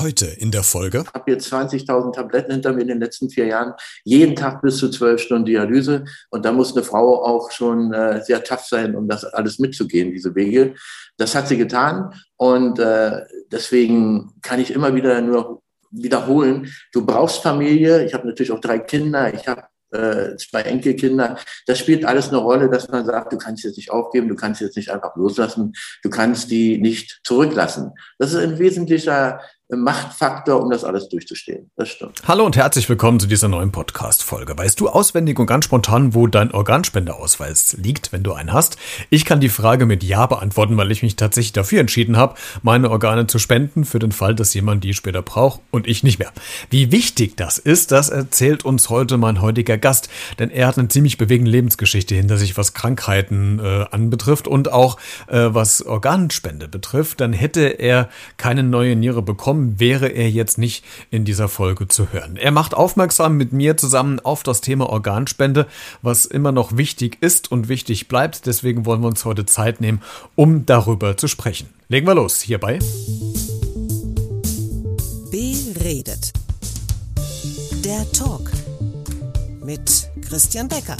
Heute in der Folge. Ich habe jetzt 20.000 Tabletten hinter mir in den letzten vier Jahren. Jeden Tag bis zu zwölf Stunden Dialyse. Und da muss eine Frau auch schon äh, sehr tough sein, um das alles mitzugehen, diese Wege. Das hat sie getan. Und äh, deswegen kann ich immer wieder nur wiederholen, du brauchst Familie. Ich habe natürlich auch drei Kinder. Ich habe äh, zwei Enkelkinder. Das spielt alles eine Rolle, dass man sagt, du kannst jetzt nicht aufgeben, du kannst jetzt nicht einfach loslassen, du kannst die nicht zurücklassen. Das ist ein wesentlicher Machtfaktor, um das alles durchzustehen. Das stimmt. Hallo und herzlich willkommen zu dieser neuen Podcast-Folge. Weißt du auswendig und ganz spontan, wo dein Organspendeausweis liegt, wenn du einen hast? Ich kann die Frage mit Ja beantworten, weil ich mich tatsächlich dafür entschieden habe, meine Organe zu spenden, für den Fall, dass jemand die später braucht und ich nicht mehr. Wie wichtig das ist, das erzählt uns heute mein heutiger Gast, denn er hat eine ziemlich bewegende Lebensgeschichte hinter sich, was Krankheiten äh, anbetrifft und auch äh, was Organspende betrifft. Dann hätte er keine neue Niere bekommen gekommen wäre er jetzt nicht in dieser Folge zu hören. Er macht aufmerksam mit mir zusammen auf das Thema Organspende, was immer noch wichtig ist und wichtig bleibt. Deswegen wollen wir uns heute Zeit nehmen, um darüber zu sprechen. Legen wir los hierbei. Beredet. Der Talk mit Christian Becker.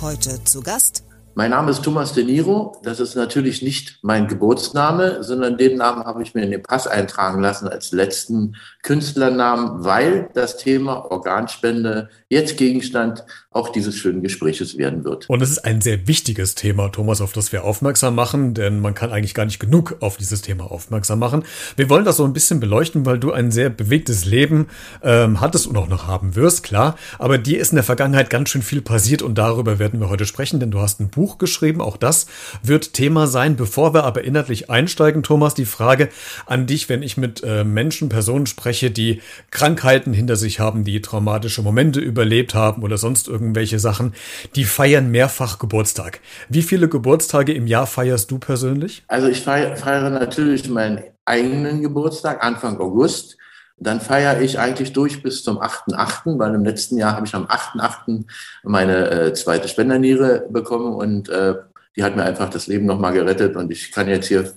Heute zu Gast mein Name ist Thomas De Niro. Das ist natürlich nicht mein Geburtsname, sondern den Namen habe ich mir in den Pass eintragen lassen als letzten Künstlernamen, weil das Thema Organspende jetzt Gegenstand auch dieses schönen Gespräches werden wird. Und es ist ein sehr wichtiges Thema, Thomas, auf das wir aufmerksam machen, denn man kann eigentlich gar nicht genug auf dieses Thema aufmerksam machen. Wir wollen das so ein bisschen beleuchten, weil du ein sehr bewegtes Leben ähm, hattest und auch noch haben wirst, klar. Aber dir ist in der Vergangenheit ganz schön viel passiert und darüber werden wir heute sprechen, denn du hast ein Buch geschrieben. Auch das wird Thema sein. Bevor wir aber inhaltlich einsteigen, Thomas, die Frage an dich, wenn ich mit äh, Menschen, Personen spreche, die Krankheiten hinter sich haben, die traumatische Momente überlebt haben oder sonst irgendwelche Sachen, die feiern mehrfach Geburtstag. Wie viele Geburtstage im Jahr feierst du persönlich? Also ich feiere natürlich meinen eigenen Geburtstag Anfang August. Dann feiere ich eigentlich durch bis zum 8.8., weil im letzten Jahr habe ich am 8.8. meine äh, zweite Spenderniere bekommen und äh, die hat mir einfach das Leben nochmal gerettet und ich kann jetzt hier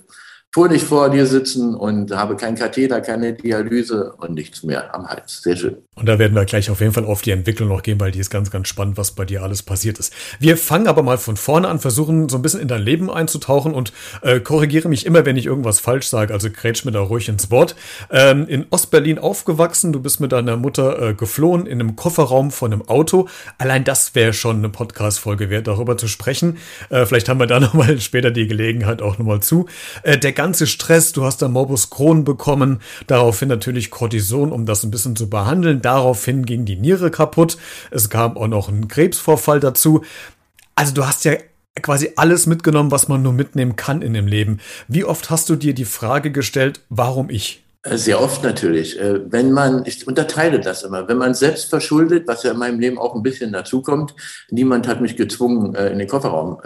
fröhlich vor dir sitzen und habe keinen Katheter, keine Dialyse und nichts mehr am Hals. Sehr schön. Und da werden wir gleich auf jeden Fall auf die Entwicklung noch gehen, weil die ist ganz, ganz spannend, was bei dir alles passiert ist. Wir fangen aber mal von vorne an, versuchen so ein bisschen in dein Leben einzutauchen und äh, korrigiere mich immer, wenn ich irgendwas falsch sage. Also grätsch mir da ruhig ins Wort. Ähm, in Ostberlin aufgewachsen, du bist mit deiner Mutter äh, geflohen in einem Kofferraum von einem Auto. Allein das wäre schon eine Podcast-Folge wert, darüber zu sprechen. Äh, vielleicht haben wir da nochmal später die Gelegenheit auch nochmal zu. Äh, der ganze Stress, du hast da Morbus Crohn bekommen, daraufhin natürlich Cortison, um das ein bisschen zu behandeln. Daraufhin ging die Niere kaputt. Es kam auch noch ein Krebsvorfall dazu. Also du hast ja quasi alles mitgenommen, was man nur mitnehmen kann in dem Leben. Wie oft hast du dir die Frage gestellt, warum ich? Äh, sehr oft natürlich. Äh, wenn man, ich unterteile das immer, wenn man selbst verschuldet, was ja in meinem Leben auch ein bisschen dazukommt, niemand hat mich gezwungen, äh, in den Kofferraum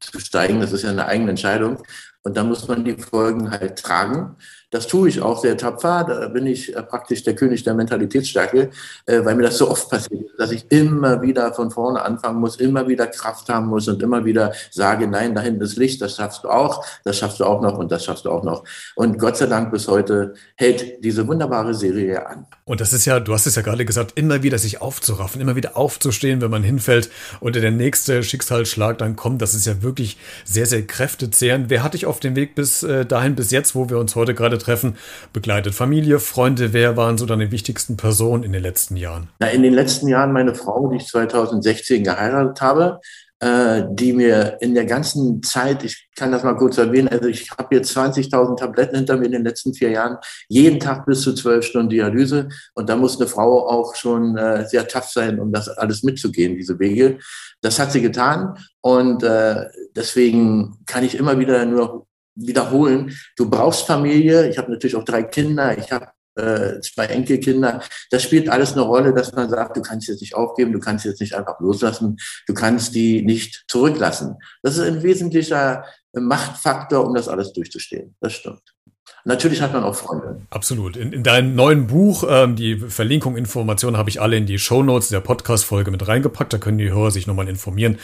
zu steigen, das ist ja eine eigene Entscheidung. Und da muss man die Folgen halt tragen. Das tue ich auch sehr tapfer. Da bin ich äh, praktisch der König der Mentalitätsstärke, äh, weil mir das so oft passiert, dass ich immer wieder von vorne anfangen muss, immer wieder Kraft haben muss und immer wieder sage, nein, da hinten ist Licht, das schaffst du auch, das schaffst du auch noch und das schaffst du auch noch. Und Gott sei Dank bis heute hält diese wunderbare Serie an. Und das ist ja, du hast es ja gerade gesagt, immer wieder sich aufzuraffen, immer wieder aufzustehen, wenn man hinfällt und der nächste Schicksalsschlag dann kommt. Das ist ja wirklich sehr, sehr kräftezehrend. Wer hat dich auf dem Weg bis äh, dahin, bis jetzt, wo wir uns heute gerade treffen, begleitet Familie, Freunde. Wer waren so deine wichtigsten Personen in den letzten Jahren? Na, in den letzten Jahren meine Frau, die ich 2016 geheiratet habe, äh, die mir in der ganzen Zeit, ich kann das mal kurz erwähnen, also ich habe jetzt 20.000 Tabletten hinter mir in den letzten vier Jahren, jeden Tag bis zu zwölf Stunden Dialyse und da muss eine Frau auch schon äh, sehr tough sein, um das alles mitzugehen, diese Wege. Das hat sie getan und äh, deswegen kann ich immer wieder nur wiederholen. Du brauchst Familie. Ich habe natürlich auch drei Kinder. Ich habe äh, zwei Enkelkinder. Das spielt alles eine Rolle, dass man sagt, du kannst jetzt nicht aufgeben, du kannst jetzt nicht einfach loslassen, du kannst die nicht zurücklassen. Das ist ein wesentlicher Machtfaktor, um das alles durchzustehen. Das stimmt. Natürlich hat man auch Freunde. Absolut. In, in deinem neuen Buch, ähm, die Verlinkung, Informationen habe ich alle in die Show Notes der Podcast-Folge mit reingepackt. Da können die Hörer sich nochmal informieren,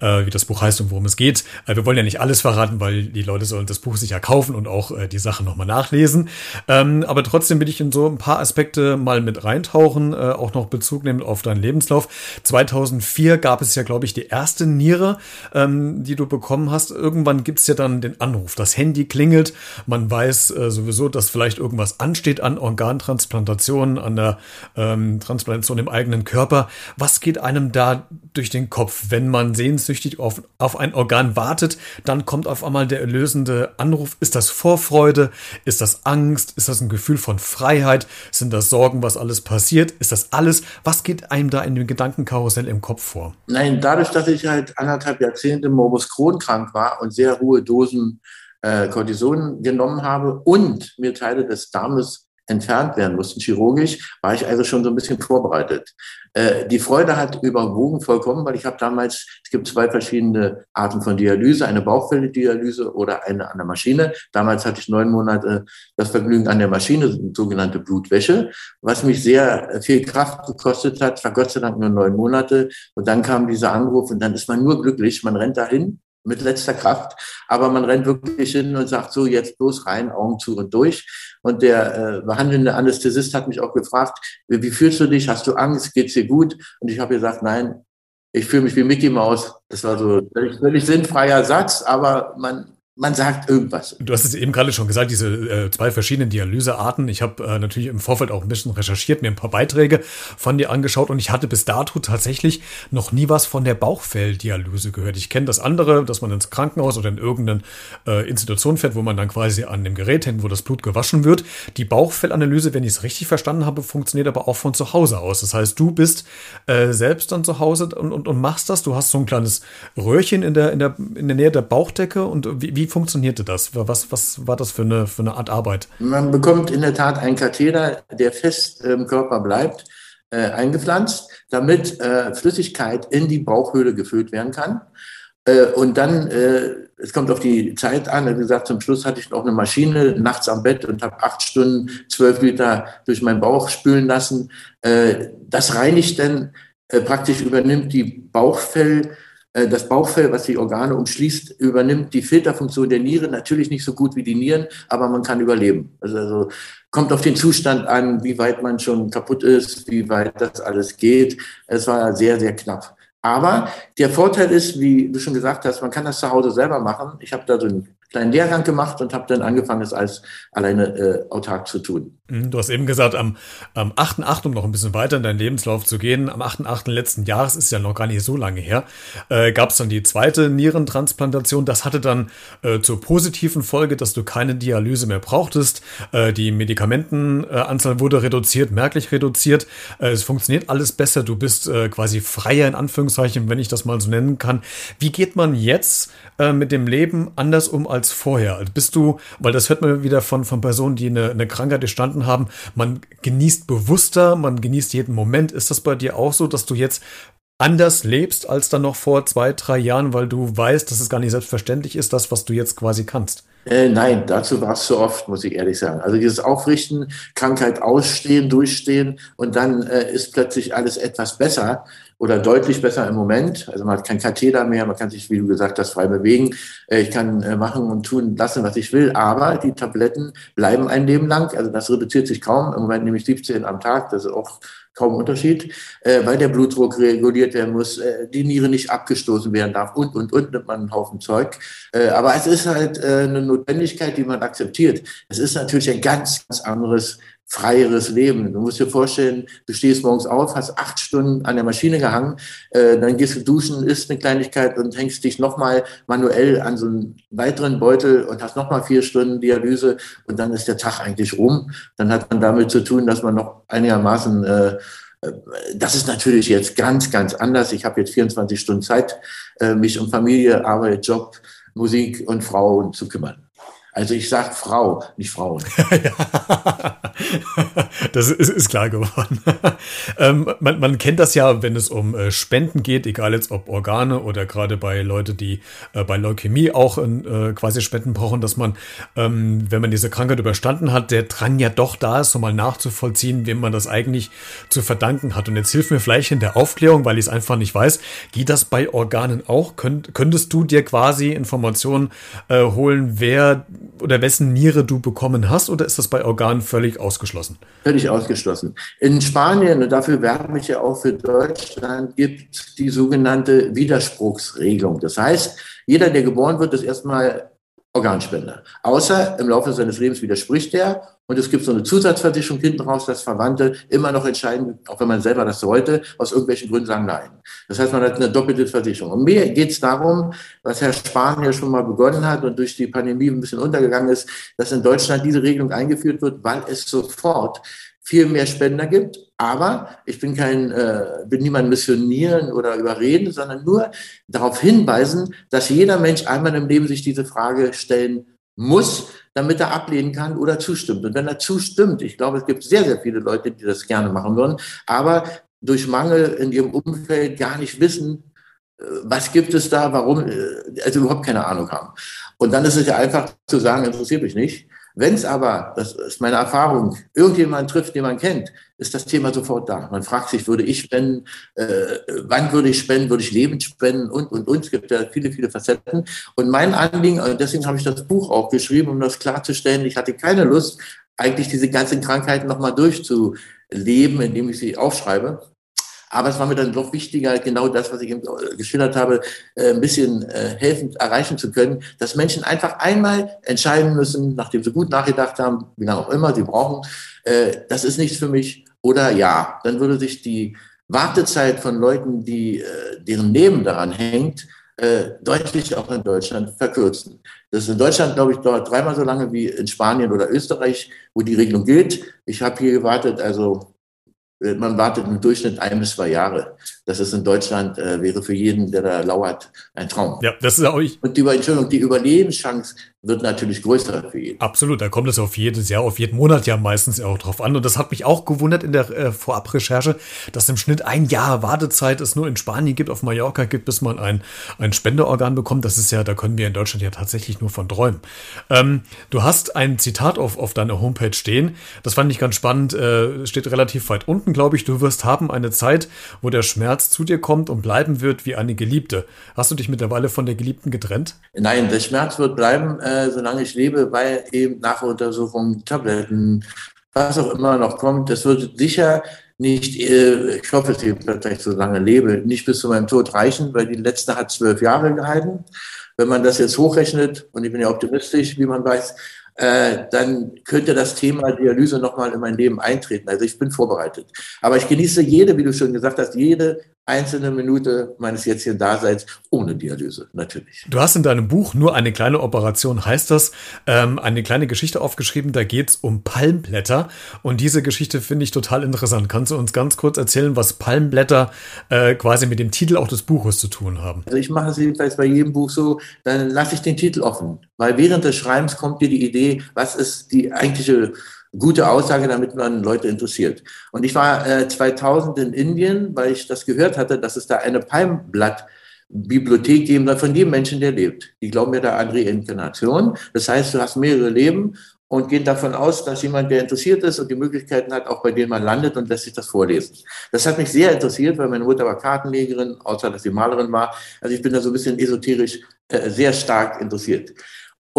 äh, wie das Buch heißt und worum es geht. Äh, wir wollen ja nicht alles verraten, weil die Leute sollen das Buch sich ja kaufen und auch äh, die Sachen nochmal nachlesen. Ähm, aber trotzdem will ich in so ein paar Aspekte mal mit reintauchen, äh, auch noch Bezug nehmen auf deinen Lebenslauf. 2004 gab es ja, glaube ich, die erste Niere, ähm, die du bekommen hast. Irgendwann gibt es ja dann den Anruf. Das Handy klingelt, man weiß, äh, sowieso, dass vielleicht irgendwas ansteht an Organtransplantationen, an der ähm, Transplantation im eigenen Körper. Was geht einem da durch den Kopf, wenn man sehnsüchtig auf, auf ein Organ wartet? Dann kommt auf einmal der erlösende Anruf. Ist das Vorfreude? Ist das Angst? Ist das ein Gefühl von Freiheit? Sind das Sorgen, was alles passiert? Ist das alles? Was geht einem da in dem Gedankenkarussell im Kopf vor? Nein, dadurch, dass ich halt anderthalb Jahrzehnte Morbus Crohn krank war und sehr hohe Dosen äh, Cortison genommen habe und mir Teile des Darmes entfernt werden mussten, chirurgisch, war ich also schon so ein bisschen vorbereitet. Äh, die Freude hat überwogen vollkommen, weil ich habe damals, es gibt zwei verschiedene Arten von Dialyse, eine Bauchfelldialyse oder eine an der Maschine. Damals hatte ich neun Monate das Vergnügen an der Maschine, sogenannte Blutwäsche, was mich sehr viel Kraft gekostet hat, war Gott sei Dank nur neun Monate. Und dann kam dieser Anruf und dann ist man nur glücklich, man rennt dahin mit letzter Kraft. Aber man rennt wirklich hin und sagt so, jetzt bloß rein, Augen zu und durch. Und der äh, behandelnde Anästhesist hat mich auch gefragt, wie, wie fühlst du dich? Hast du Angst? Geht's dir gut? Und ich habe gesagt, nein, ich fühle mich wie Mickey Mouse. Das war so völlig, völlig sinnfreier Satz, aber man man sagt irgendwas. Du hast es eben gerade schon gesagt, diese äh, zwei verschiedenen Dialysearten. Ich habe äh, natürlich im Vorfeld auch ein bisschen recherchiert, mir ein paar Beiträge von dir angeschaut und ich hatte bis dato tatsächlich noch nie was von der Bauchfelldialyse gehört. Ich kenne das andere, dass man ins Krankenhaus oder in irgendeine äh, Institution fährt, wo man dann quasi an dem Gerät hängt, wo das Blut gewaschen wird. Die Bauchfellanalyse, wenn ich es richtig verstanden habe, funktioniert aber auch von zu Hause aus. Das heißt, du bist äh, selbst dann zu Hause und, und, und machst das. Du hast so ein kleines Röhrchen in der, in der, in der Nähe der Bauchdecke und wie, wie funktionierte das? Was, was war das für eine, für eine Art Arbeit? Man bekommt in der Tat einen Katheter, der fest im Körper bleibt, äh, eingepflanzt, damit äh, Flüssigkeit in die Bauchhöhle gefüllt werden kann. Äh, und dann, äh, es kommt auf die Zeit an, wie gesagt, zum Schluss hatte ich noch eine Maschine nachts am Bett und habe acht Stunden, zwölf Liter durch meinen Bauch spülen lassen. Äh, das reinigt dann äh, praktisch, übernimmt die Bauchfell- das Bauchfell, was die Organe umschließt, übernimmt die Filterfunktion der Niere natürlich nicht so gut wie die Nieren, aber man kann überleben. Also, also kommt auf den Zustand an, wie weit man schon kaputt ist, wie weit das alles geht. Es war sehr, sehr knapp. Aber der Vorteil ist, wie du schon gesagt hast, man kann das zu Hause selber machen. Ich habe da so einen kleinen Lehrgang gemacht und habe dann angefangen, es als alleine äh, autark zu tun. Mhm, du hast eben gesagt, am, am 8.8., um noch ein bisschen weiter in deinen Lebenslauf zu gehen, am 8.8. letzten Jahres, ist ja noch gar nicht so lange her, äh, gab es dann die zweite Nierentransplantation. Das hatte dann äh, zur positiven Folge, dass du keine Dialyse mehr brauchtest. Äh, die Medikamentenanzahl wurde reduziert, merklich reduziert. Äh, es funktioniert alles besser. Du bist äh, quasi freier in Anführungszeichen, wenn ich das mal so nennen kann. Wie geht man jetzt äh, mit dem Leben anders um als als vorher? Bist du, weil das hört man wieder von, von Personen, die eine, eine Krankheit gestanden haben, man genießt bewusster, man genießt jeden Moment. Ist das bei dir auch so, dass du jetzt anders lebst als dann noch vor zwei, drei Jahren, weil du weißt, dass es gar nicht selbstverständlich ist, das, was du jetzt quasi kannst? Äh, nein, dazu war es zu oft, muss ich ehrlich sagen. Also dieses Aufrichten, Krankheit ausstehen, durchstehen und dann äh, ist plötzlich alles etwas besser oder deutlich besser im Moment. Also man hat kein Katheter mehr, man kann sich, wie du gesagt hast, frei bewegen. Äh, ich kann äh, machen und tun lassen, was ich will, aber die Tabletten bleiben ein Leben lang. Also das reduziert sich kaum. Im Moment nehme ich 17 am Tag, das ist auch kaum Unterschied, äh, weil der Blutdruck reguliert werden muss, die Niere nicht abgestoßen werden darf und, und, und, nimmt man einen Haufen Zeug. aber es ist halt eine Notwendigkeit, die man akzeptiert. Es ist natürlich ein ganz, ganz anderes freieres Leben. Du musst dir vorstellen, du stehst morgens auf, hast acht Stunden an der Maschine gehangen, äh, dann gehst du duschen, isst eine Kleinigkeit und hängst dich nochmal manuell an so einen weiteren Beutel und hast nochmal vier Stunden Dialyse und dann ist der Tag eigentlich rum. Dann hat man damit zu tun, dass man noch einigermaßen äh, äh das ist natürlich jetzt ganz, ganz anders. Ich habe jetzt 24 Stunden Zeit, äh, mich um Familie, Arbeit, Job, Musik und Frauen zu kümmern. Also ich sage Frau, nicht Frauen. das ist, ist klar geworden. ähm, man, man, kennt das ja, wenn es um äh, Spenden geht, egal jetzt ob Organe oder gerade bei Leute, die äh, bei Leukämie auch äh, quasi Spenden brauchen, dass man, ähm, wenn man diese Krankheit überstanden hat, der Drang ja doch da ist, so mal nachzuvollziehen, wem man das eigentlich zu verdanken hat. Und jetzt hilf mir vielleicht in der Aufklärung, weil ich es einfach nicht weiß. Geht das bei Organen auch? Könnt, könntest du dir quasi Informationen äh, holen, wer oder wessen Niere du bekommen hast, oder ist das bei Organen völlig ausgeschlossen? Völlig ausgeschlossen. In Spanien, und dafür werbe ich ja auch für Deutschland, gibt die sogenannte Widerspruchsregelung. Das heißt, jeder, der geboren wird, ist erstmal Organspender. Außer im Laufe seines Lebens widerspricht er und es gibt so eine Zusatzversicherung hinten raus, dass Verwandte immer noch entscheiden, auch wenn man selber das wollte, aus irgendwelchen Gründen sagen nein. Das heißt, man hat eine doppelte Versicherung. Und mir geht es darum, was Herr Spahn ja schon mal begonnen hat und durch die Pandemie ein bisschen untergegangen ist, dass in Deutschland diese Regelung eingeführt wird, weil es sofort viel mehr Spender gibt. Aber ich bin kein, äh, bin niemand missionieren oder überreden, sondern nur darauf hinweisen, dass jeder Mensch einmal im Leben sich diese Frage stellen muss, damit er ablehnen kann oder zustimmt. Und wenn er zustimmt, ich glaube, es gibt sehr, sehr viele Leute, die das gerne machen würden, aber durch Mangel in ihrem Umfeld gar nicht wissen, äh, was gibt es da, warum, äh, also überhaupt keine Ahnung haben. Und dann ist es ja einfach zu sagen, interessiert mich nicht. Wenn es aber, das ist meine Erfahrung, irgendjemand trifft, den man kennt, ist das Thema sofort da. Man fragt sich, würde ich spenden, äh, wann würde ich spenden, würde ich Leben spenden und, und, und. Es gibt ja viele, viele Facetten. Und mein Anliegen, und deswegen habe ich das Buch auch geschrieben, um das klarzustellen, ich hatte keine Lust, eigentlich diese ganzen Krankheiten nochmal durchzuleben, indem ich sie aufschreibe. Aber es war mir dann doch wichtiger, genau das, was ich eben geschildert habe, äh, ein bisschen äh, helfend erreichen zu können, dass Menschen einfach einmal entscheiden müssen, nachdem sie gut nachgedacht haben, wie lange auch immer sie brauchen, äh, das ist nichts für mich oder ja. Dann würde sich die Wartezeit von Leuten, die, deren Leben daran hängt, deutlich auch in Deutschland verkürzen. Das ist in Deutschland, glaube ich, dauert dreimal so lange wie in Spanien oder Österreich, wo die Regelung gilt. Ich habe hier gewartet, also äh, man wartet im Durchschnitt ein bis zwei Jahre. Das ist in Deutschland, äh, wäre für jeden, der da lauert, ein Traum. Ja, das ist auch ich. Und die, Entschuldigung, die Überlebenschance wird natürlich größer für jeden. Absolut, da kommt es auf jedes Jahr, auf jeden Monat ja meistens auch drauf an. Und das hat mich auch gewundert in der äh, Vorabrecherche, dass im Schnitt ein Jahr Wartezeit es nur in Spanien gibt, auf Mallorca gibt, bis man ein, ein Spendeorgan bekommt. Das ist ja, da können wir in Deutschland ja tatsächlich nur von träumen. Ähm, du hast ein Zitat auf, auf deiner Homepage stehen. Das fand ich ganz spannend. Äh, steht relativ weit unten, glaube ich. Du wirst haben eine Zeit, wo der Schmerz zu dir kommt und bleiben wird wie eine Geliebte. Hast du dich mittlerweile von der Geliebten getrennt? Nein, der Schmerz wird bleiben äh, solange ich lebe, weil eben Nachuntersuchungen, Tabletten, was auch immer noch kommt, das wird sicher nicht, äh, ich hoffe, dass ich so lange lebe, nicht bis zu meinem Tod reichen, weil die letzte hat zwölf Jahre gehalten. Wenn man das jetzt hochrechnet, und ich bin ja optimistisch, wie man weiß, äh, dann könnte das Thema Dialyse nochmal in mein Leben eintreten. Also ich bin vorbereitet. Aber ich genieße jede, wie du schon gesagt hast, jede einzelne Minute meines jetzigen Daseins ohne Dialyse, natürlich. Du hast in deinem Buch nur eine kleine Operation, heißt das, ähm, eine kleine Geschichte aufgeschrieben, da geht es um Palmblätter und diese Geschichte finde ich total interessant. Kannst du uns ganz kurz erzählen, was Palmblätter äh, quasi mit dem Titel auch des Buches zu tun haben? Also ich mache es jedenfalls bei jedem Buch so, dann lasse ich den Titel offen, weil während des Schreibens kommt dir die Idee, was ist die eigentliche gute Aussage, damit man Leute interessiert. Und ich war äh, 2000 in Indien, weil ich das gehört hatte, dass es da eine Palmblatt-Bibliothek geben soll von jedem Menschen, der lebt. Die glauben ja da an Reinkarnation. Das heißt, du hast mehrere Leben und gehen davon aus, dass jemand, der interessiert ist und die Möglichkeiten hat, auch bei denen man landet und lässt sich das vorlesen. Das hat mich sehr interessiert, weil meine Mutter war Kartenlegerin, außer dass sie Malerin war. Also ich bin da so ein bisschen esoterisch äh, sehr stark interessiert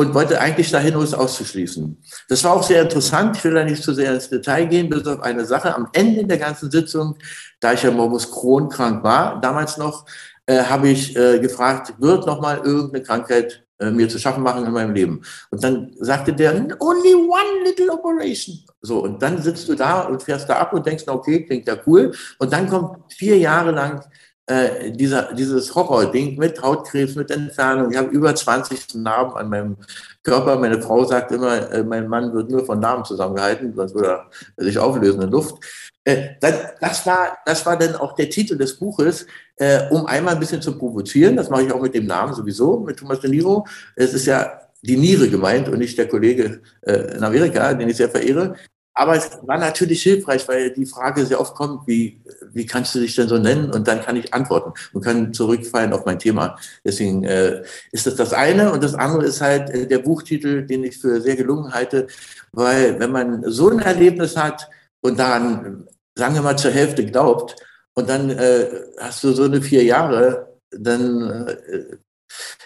und wollte eigentlich dahin, um es auszuschließen. Das war auch sehr interessant. Ich will da nicht zu sehr ins Detail gehen, bis auf eine Sache. Am Ende der ganzen Sitzung, da ich ja Morbus Crohn krank war, damals noch, äh, habe ich äh, gefragt, wird noch mal irgendeine Krankheit äh, mir zu schaffen machen in meinem Leben? Und dann sagte der, only one little operation. So, und dann sitzt du da und fährst da ab und denkst, okay, klingt ja cool. Und dann kommt vier Jahre lang äh, dieser, dieses Horror-Ding mit Hautkrebs, mit Entfernung. Ich habe über 20 Narben an meinem Körper. Meine Frau sagt immer, äh, mein Mann wird nur von Narben zusammengehalten, sonst würde er sich auflösen in Luft. Äh, das, das, war, das war dann auch der Titel des Buches, äh, um einmal ein bisschen zu provozieren. Das mache ich auch mit dem Namen sowieso, mit Thomas De Niro. Es ist ja die Niere gemeint und nicht der Kollege äh, in Amerika, den ich sehr verehre. Aber es war natürlich hilfreich, weil die Frage sehr oft kommt, wie, wie kannst du dich denn so nennen? Und dann kann ich antworten und kann zurückfallen auf mein Thema. Deswegen äh, ist das das eine. Und das andere ist halt äh, der Buchtitel, den ich für sehr gelungen halte, weil wenn man so ein Erlebnis hat und daran, sagen wir mal, zur Hälfte glaubt, und dann äh, hast du so eine vier Jahre, dann äh,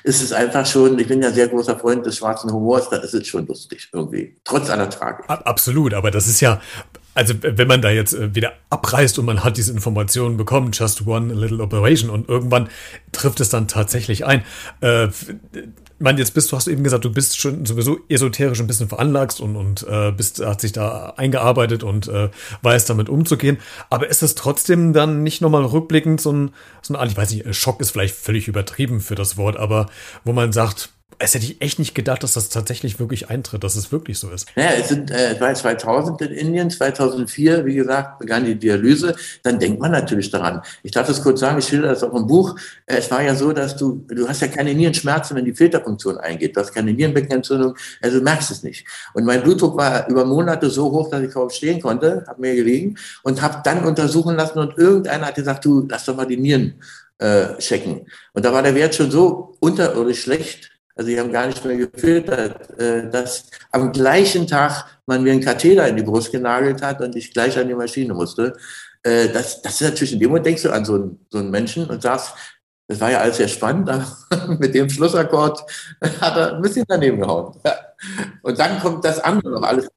ist es einfach schon, ich bin ja sehr großer Freund des schwarzen Humors, da ist es schon lustig irgendwie, trotz aller Tragik. Absolut, aber das ist ja, also wenn man da jetzt äh, wieder abreißt und man hat diese Informationen bekommen, just one little operation und irgendwann trifft es dann tatsächlich ein. Äh, man, jetzt bist du, hast du eben gesagt, du bist schon sowieso esoterisch ein bisschen veranlagst und, und äh, bist, hat sich da eingearbeitet und äh, weiß damit umzugehen. Aber ist es trotzdem dann nicht nochmal rückblickend so ein, so ein, ich weiß nicht, Schock ist vielleicht völlig übertrieben für das Wort, aber wo man sagt, es hätte ich echt nicht gedacht, dass das tatsächlich wirklich eintritt, dass es wirklich so ist. Naja, es sind, äh, war 2000 in Indien, 2004, wie gesagt, begann die Dialyse. Dann denkt man natürlich daran. Ich darf das kurz sagen, ich schilder das auch im Buch. Äh, es war ja so, dass du, du hast ja keine Nierenschmerzen, wenn die Filterfunktion eingeht. Du hast keine Nierenbeckenentzündung, also merkst es nicht. Und mein Blutdruck war über Monate so hoch, dass ich kaum stehen konnte, habe mir gelegen und habe dann untersuchen lassen und irgendeiner hat gesagt, du, lass doch mal die Nieren äh, checken. Und da war der Wert schon so unterirdisch schlecht, also die haben gar nicht mehr gefiltert, äh, dass am gleichen Tag man mir einen Katheter in die Brust genagelt hat und ich gleich an die Maschine musste. Äh, das, das ist natürlich in dem Moment denkst du an so einen, so einen Menschen und sagst, das war ja alles sehr spannend, aber mit dem Schlussakkord hat er ein bisschen daneben gehauen. Und dann kommt das andere noch alles.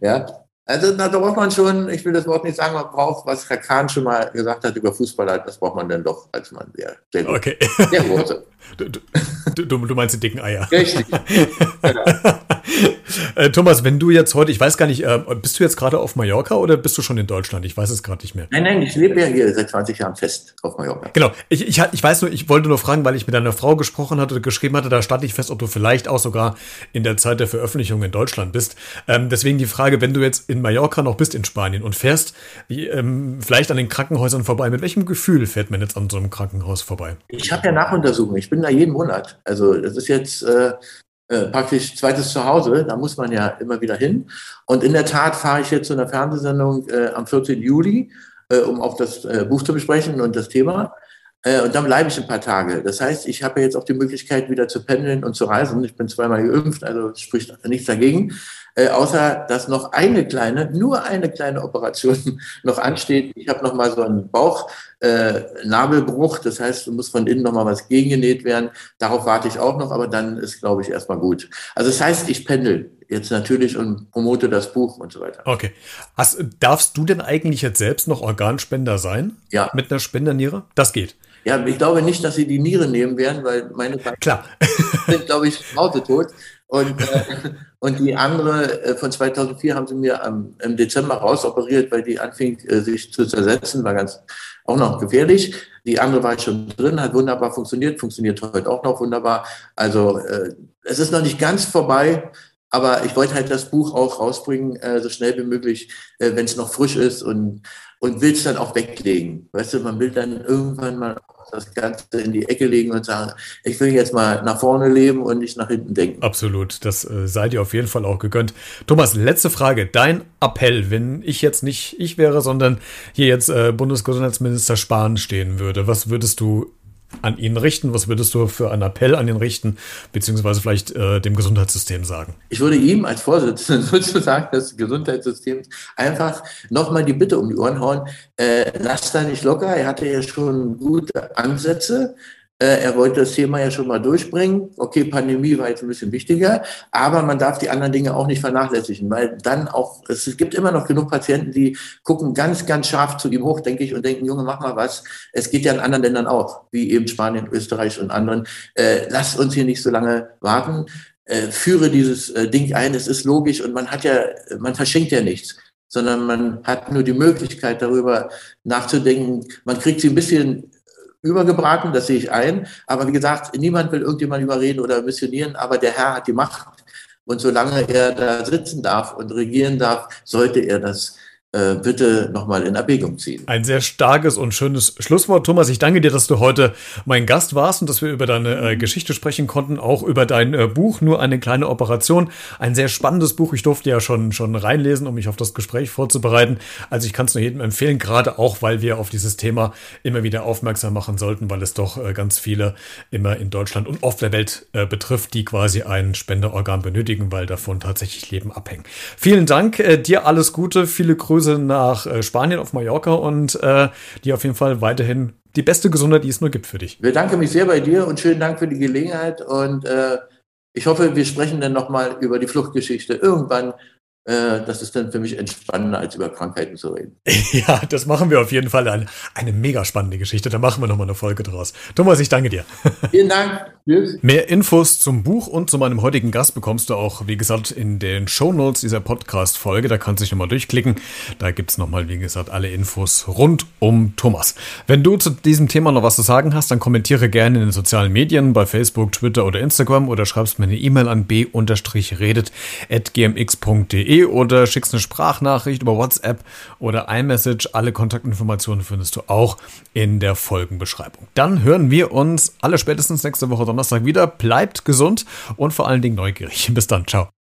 Ja, also da braucht man schon, ich will das Wort nicht sagen, man braucht, was Herr Kahn schon mal gesagt hat über Fußballer, das braucht man dann doch als Mann sehr, sehr. Okay. Sehr große. Du, du, du, meinst die dicken Eier. Richtig. Genau. äh, Thomas, wenn du jetzt heute, ich weiß gar nicht, äh, bist du jetzt gerade auf Mallorca oder bist du schon in Deutschland? Ich weiß es gerade nicht mehr. Nein, nein, ich lebe ja hier seit 20 Jahren fest auf Mallorca. Genau. Ich, ich, ich weiß nur, ich wollte nur fragen, weil ich mit deiner Frau gesprochen hatte, geschrieben hatte, da stand ich fest, ob du vielleicht auch sogar in der Zeit der Veröffentlichung in Deutschland bist. Ähm, deswegen die Frage, wenn du jetzt in Mallorca noch bist in Spanien und fährst wie, ähm, vielleicht an den Krankenhäusern vorbei, mit welchem Gefühl fährt man jetzt an so einem Krankenhaus vorbei? Ich habe ja Nachuntersuchungen. Ich bin da jeden Monat. Also das ist jetzt äh, äh, praktisch zweites Zuhause. Da muss man ja immer wieder hin. Und in der Tat fahre ich jetzt zu einer Fernsehsendung äh, am 14. Juli, äh, um auch das äh, Buch zu besprechen und das Thema. Äh, und dann bleibe ich ein paar Tage. Das heißt, ich habe jetzt auch die Möglichkeit, wieder zu pendeln und zu reisen. Ich bin zweimal geimpft, also spricht nichts dagegen. Äh, außer dass noch eine kleine, nur eine kleine Operation noch ansteht. Ich habe noch mal so einen Bauchnabelbruch, äh, das heißt, du musst von innen noch mal was gegengenäht werden. Darauf warte ich auch noch, aber dann ist, glaube ich, erstmal gut. Also das heißt, ich pendel jetzt natürlich und promote das Buch und so weiter. Okay. Hast, darfst du denn eigentlich jetzt selbst noch Organspender sein? Ja. Mit einer Spenderniere? Das geht. Ja, ich glaube nicht, dass sie die Niere nehmen werden, weil meine Klar. sind, glaube ich, mausetot. Und, äh, und die andere äh, von 2004 haben sie mir am, im Dezember rausoperiert, weil die anfing, äh, sich zu zersetzen, war ganz auch noch gefährlich. Die andere war schon drin, hat wunderbar funktioniert, funktioniert heute auch noch wunderbar. Also äh, es ist noch nicht ganz vorbei, aber ich wollte halt das Buch auch rausbringen, äh, so schnell wie möglich, äh, wenn es noch frisch ist und, und will es dann auch weglegen. Weißt du, man will dann irgendwann mal das Ganze in die Ecke legen und sagen, ich will jetzt mal nach vorne leben und nicht nach hinten denken. Absolut, das äh, sei dir auf jeden Fall auch gegönnt. Thomas, letzte Frage. Dein Appell, wenn ich jetzt nicht ich wäre, sondern hier jetzt äh, Bundesgesundheitsminister Spahn stehen würde, was würdest du an ihn richten? Was würdest du für einen Appell an ihn richten, beziehungsweise vielleicht äh, dem Gesundheitssystem sagen? Ich würde ihm als Vorsitzender sozusagen des Gesundheitssystems einfach nochmal die Bitte um die Ohren hauen, äh, lasst da nicht locker, er hatte ja schon gute Ansätze, er wollte das Thema ja schon mal durchbringen. Okay, Pandemie war jetzt ein bisschen wichtiger, aber man darf die anderen Dinge auch nicht vernachlässigen, weil dann auch, es gibt immer noch genug Patienten, die gucken ganz, ganz scharf zu ihm hoch, denke ich, und denken, Junge, mach mal was. Es geht ja in anderen Ländern auch, wie eben Spanien, Österreich und anderen. Äh, lass uns hier nicht so lange warten. Äh, führe dieses äh, Ding ein, es ist logisch und man hat ja, man verschenkt ja nichts sondern man hat nur die Möglichkeit, darüber nachzudenken. Man kriegt sie ein bisschen übergebraten, das sehe ich ein. Aber wie gesagt, niemand will irgendjemand überreden oder missionieren, aber der Herr hat die Macht. Und solange er da sitzen darf und regieren darf, sollte er das äh, bitte nochmal in Erwägung ziehen. Ein sehr starkes und schönes Schlusswort. Thomas, ich danke dir, dass du heute mein Gast warst und dass wir über deine äh, Geschichte sprechen konnten, auch über dein äh, Buch, nur eine kleine Operation. Ein sehr spannendes Buch. Ich durfte ja schon, schon reinlesen, um mich auf das Gespräch vorzubereiten. Also ich kann es nur jedem empfehlen, gerade auch, weil wir auf dieses Thema immer wieder aufmerksam machen sollten, weil es doch äh, ganz viele immer in Deutschland und auf der Welt äh, betrifft, die quasi ein Spenderorgan benötigen, weil davon tatsächlich Leben abhängen. Vielen Dank, dir alles Gute, viele Grüße Grüße nach äh, Spanien auf Mallorca und äh, dir auf jeden Fall weiterhin die beste Gesundheit, die es nur gibt für dich. Ich bedanke mich sehr bei dir und schönen Dank für die Gelegenheit und äh, ich hoffe, wir sprechen dann nochmal über die Fluchtgeschichte irgendwann äh, das ist dann für mich entspannender, als über Krankheiten zu reden. Ja, das machen wir auf jeden Fall. Eine, eine mega spannende Geschichte. Da machen wir nochmal eine Folge draus. Thomas, ich danke dir. Vielen Dank. Mehr Infos zum Buch und zu meinem heutigen Gast bekommst du auch, wie gesagt, in den Show Notes dieser Podcast-Folge. Da kannst du dich nochmal durchklicken. Da gibt es nochmal, wie gesagt, alle Infos rund um Thomas. Wenn du zu diesem Thema noch was zu sagen hast, dann kommentiere gerne in den sozialen Medien bei Facebook, Twitter oder Instagram oder schreibst mir eine E-Mail an b-redet.gmx.de oder schickst eine Sprachnachricht über WhatsApp oder iMessage. Alle Kontaktinformationen findest du auch in der Folgenbeschreibung. Dann hören wir uns alle spätestens nächste Woche Donnerstag wieder. Bleibt gesund und vor allen Dingen neugierig. Bis dann. Ciao.